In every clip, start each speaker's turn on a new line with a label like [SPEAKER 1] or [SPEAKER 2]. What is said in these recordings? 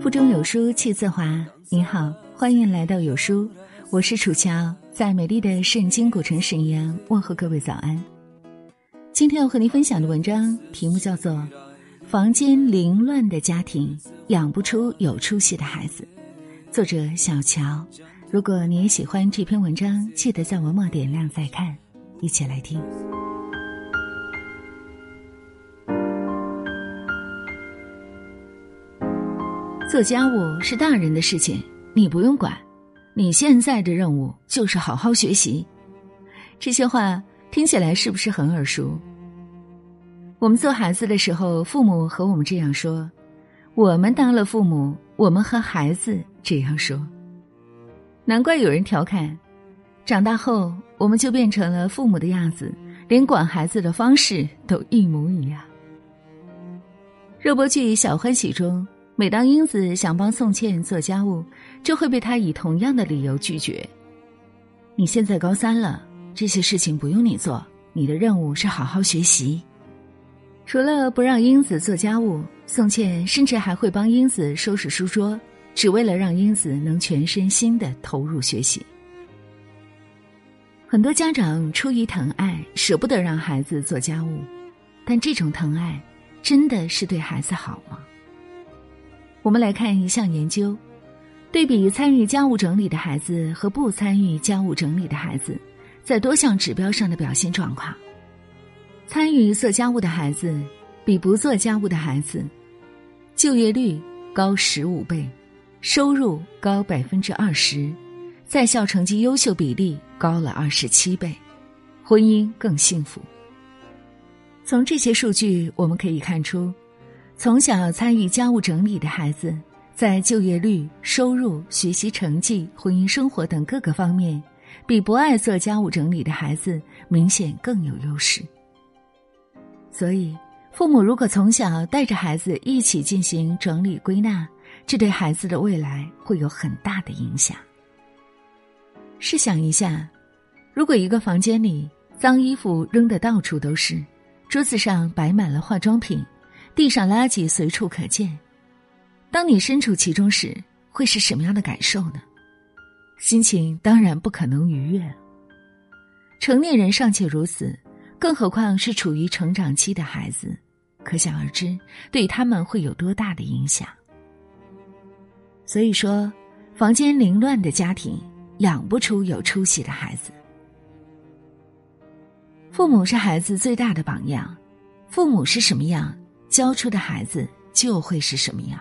[SPEAKER 1] 腹中有书气自华。你好，欢迎来到有书，我是楚乔，在美丽的圣经古城沈阳问候各位早安。今天要和您分享的文章题目叫做《房间凌乱的家庭养不出有出息的孩子》，作者小乔。如果你也喜欢这篇文章，记得在文末点亮再看，一起来听。做家务是大人的事情，你不用管。你现在的任务就是好好学习。这些话听起来是不是很耳熟？我们做孩子的时候，父母和我们这样说；我们当了父母，我们和孩子这样说。难怪有人调侃：长大后我们就变成了父母的样子，连管孩子的方式都一模一样。热播剧《小欢喜》中，每当英子想帮宋茜做家务，就会被她以同样的理由拒绝：“你现在高三了，这些事情不用你做，你的任务是好好学习。”除了不让英子做家务，宋茜甚至还会帮英子收拾书桌，只为了让英子能全身心的投入学习。很多家长出于疼爱，舍不得让孩子做家务，但这种疼爱真的是对孩子好吗？我们来看一项研究，对比参与家务整理的孩子和不参与家务整理的孩子，在多项指标上的表现状况。参与做家务的孩子比不做家务的孩子，就业率高十五倍，收入高百分之二十，在校成绩优秀比例高了二十七倍，婚姻更幸福。从这些数据我们可以看出，从小参与家务整理的孩子，在就业率、收入、学习成绩、婚姻生活等各个方面，比不爱做家务整理的孩子明显更有优势。所以，父母如果从小带着孩子一起进行整理归纳，这对孩子的未来会有很大的影响。试想一下，如果一个房间里脏衣服扔得到处都是，桌子上摆满了化妆品，地上垃圾随处可见，当你身处其中时，会是什么样的感受呢？心情当然不可能愉悦。成年人尚且如此。更何况是处于成长期的孩子，可想而知，对他们会有多大的影响。所以说，房间凌乱的家庭养不出有出息的孩子。父母是孩子最大的榜样，父母是什么样，教出的孩子就会是什么样。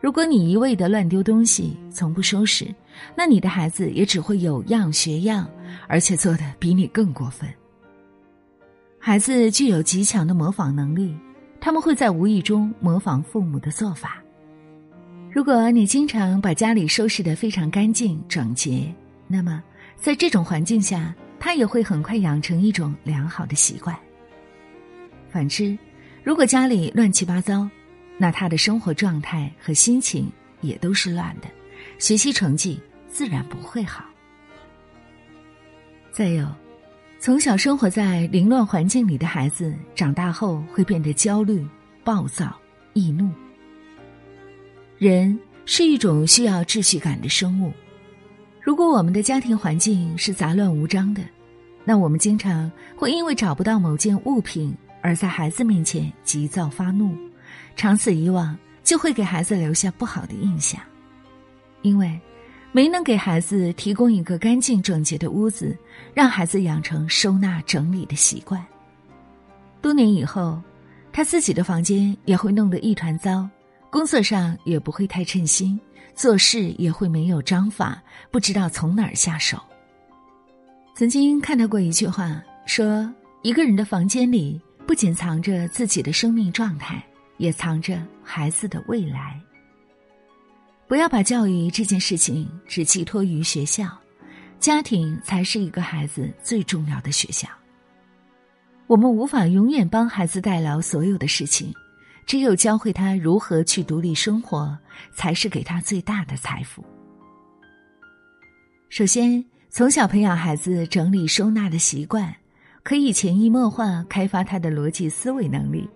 [SPEAKER 1] 如果你一味的乱丢东西，从不收拾，那你的孩子也只会有样学样，而且做的比你更过分。孩子具有极强的模仿能力，他们会在无意中模仿父母的做法。如果你经常把家里收拾得非常干净整洁，那么在这种环境下，他也会很快养成一种良好的习惯。反之，如果家里乱七八糟，那他的生活状态和心情也都是乱的，学习成绩自然不会好。再有。从小生活在凌乱环境里的孩子，长大后会变得焦虑、暴躁、易怒。人是一种需要秩序感的生物。如果我们的家庭环境是杂乱无章的，那我们经常会因为找不到某件物品而在孩子面前急躁发怒，长此以往就会给孩子留下不好的印象，因为。没能给孩子提供一个干净整洁的屋子，让孩子养成收纳整理的习惯。多年以后，他自己的房间也会弄得一团糟，工作上也不会太称心，做事也会没有章法，不知道从哪儿下手。曾经看到过一句话，说一个人的房间里不仅藏着自己的生命状态，也藏着孩子的未来。不要把教育这件事情只寄托于学校，家庭才是一个孩子最重要的学校。我们无法永远帮孩子代劳所有的事情，只有教会他如何去独立生活，才是给他最大的财富。首先，从小培养孩子整理收纳的习惯，可以潜移默化开发他的逻辑思维能力。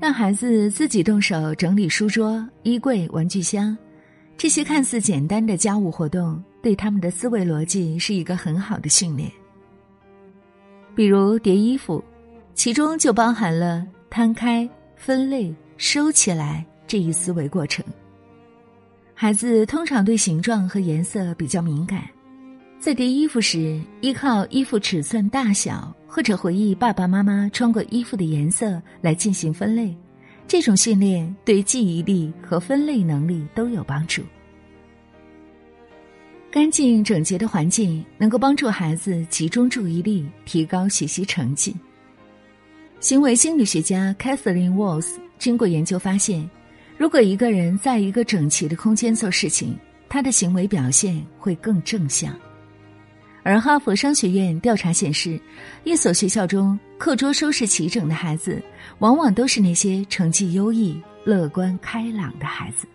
[SPEAKER 1] 让孩子自己动手整理书桌、衣柜、玩具箱，这些看似简单的家务活动，对他们的思维逻辑是一个很好的训练。比如叠衣服，其中就包含了摊开、分类、收起来这一思维过程。孩子通常对形状和颜色比较敏感，在叠衣服时，依靠衣服尺寸大小。或者回忆爸爸妈妈穿过衣服的颜色来进行分类，这种训练对记忆力和分类能力都有帮助。干净整洁的环境能够帮助孩子集中注意力，提高学习成绩。行为心理学家 Catherine Walls 经过研究发现，如果一个人在一个整齐的空间做事情，他的行为表现会更正向。而哈佛商学院调查显示，一所学校中课桌收拾齐整的孩子，往往都是那些成绩优异、乐观开朗的孩子，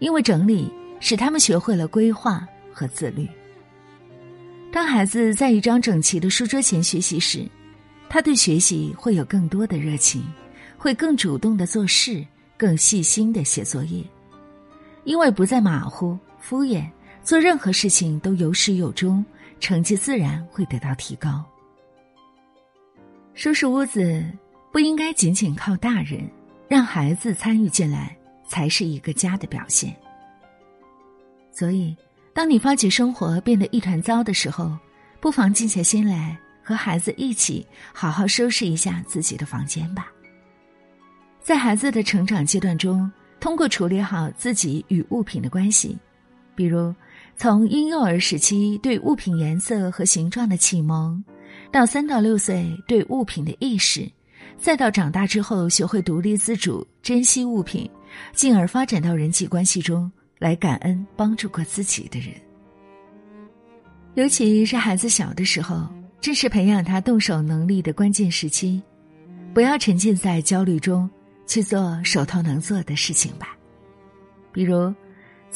[SPEAKER 1] 因为整理使他们学会了规划和自律。当孩子在一张整齐的书桌前学习时，他对学习会有更多的热情，会更主动的做事，更细心的写作业，因为不再马虎敷衍，做任何事情都有始有终。成绩自然会得到提高。收拾屋子不应该仅仅靠大人，让孩子参与进来才是一个家的表现。所以，当你发觉生活变得一团糟的时候，不妨静下心来，和孩子一起好好收拾一下自己的房间吧。在孩子的成长阶段中，通过处理好自己与物品的关系，比如。从婴幼儿时期对物品颜色和形状的启蒙，到三到六岁对物品的意识，再到长大之后学会独立自主、珍惜物品，进而发展到人际关系中来感恩帮助过自己的人。尤其是孩子小的时候，正是培养他动手能力的关键时期，不要沉浸在焦虑中，去做手头能做的事情吧，比如。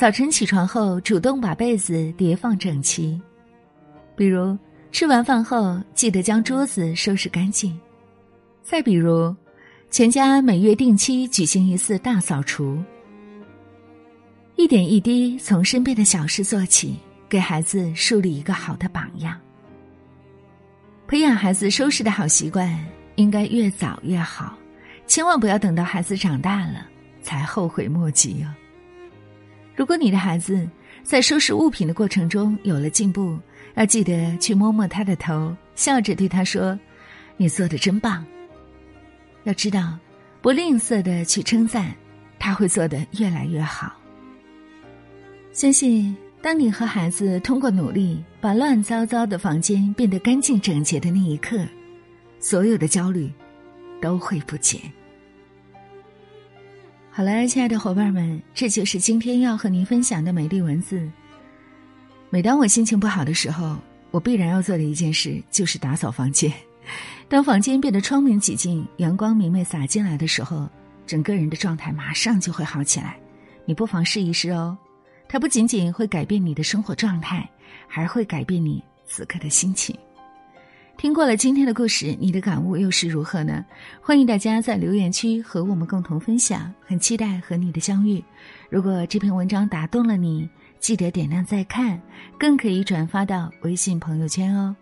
[SPEAKER 1] 早晨起床后，主动把被子叠放整齐；比如吃完饭后，记得将桌子收拾干净；再比如，全家每月定期举行一次大扫除。一点一滴从身边的小事做起，给孩子树立一个好的榜样。培养孩子收拾的好习惯，应该越早越好，千万不要等到孩子长大了才后悔莫及哦。如果你的孩子在收拾物品的过程中有了进步，要记得去摸摸他的头，笑着对他说：“你做的真棒。”要知道，不吝啬的去称赞，他会做得越来越好。相信，当你和孩子通过努力把乱糟糟的房间变得干净整洁的那一刻，所有的焦虑都会不减。好了，亲爱的伙伴们，这就是今天要和您分享的美丽文字。每当我心情不好的时候，我必然要做的一件事就是打扫房间。当房间变得窗明几净、阳光明媚洒进来的时候，整个人的状态马上就会好起来。你不妨试一试哦，它不仅仅会改变你的生活状态，还会改变你此刻的心情。听过了今天的故事，你的感悟又是如何呢？欢迎大家在留言区和我们共同分享，很期待和你的相遇。如果这篇文章打动了你，记得点亮再看，更可以转发到微信朋友圈哦。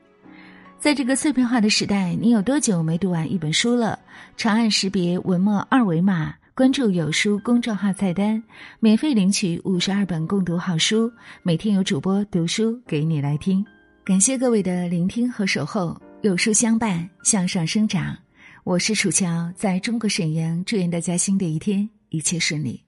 [SPEAKER 1] 在这个碎片化的时代，你有多久没读完一本书了？长按识别文末二维码，关注有书公众号菜单，免费领取五十二本共读好书，每天有主播读书给你来听。感谢各位的聆听和守候。有书相伴，向上生长。我是楚乔，在中国沈阳，祝愿大家新的一天一切顺利。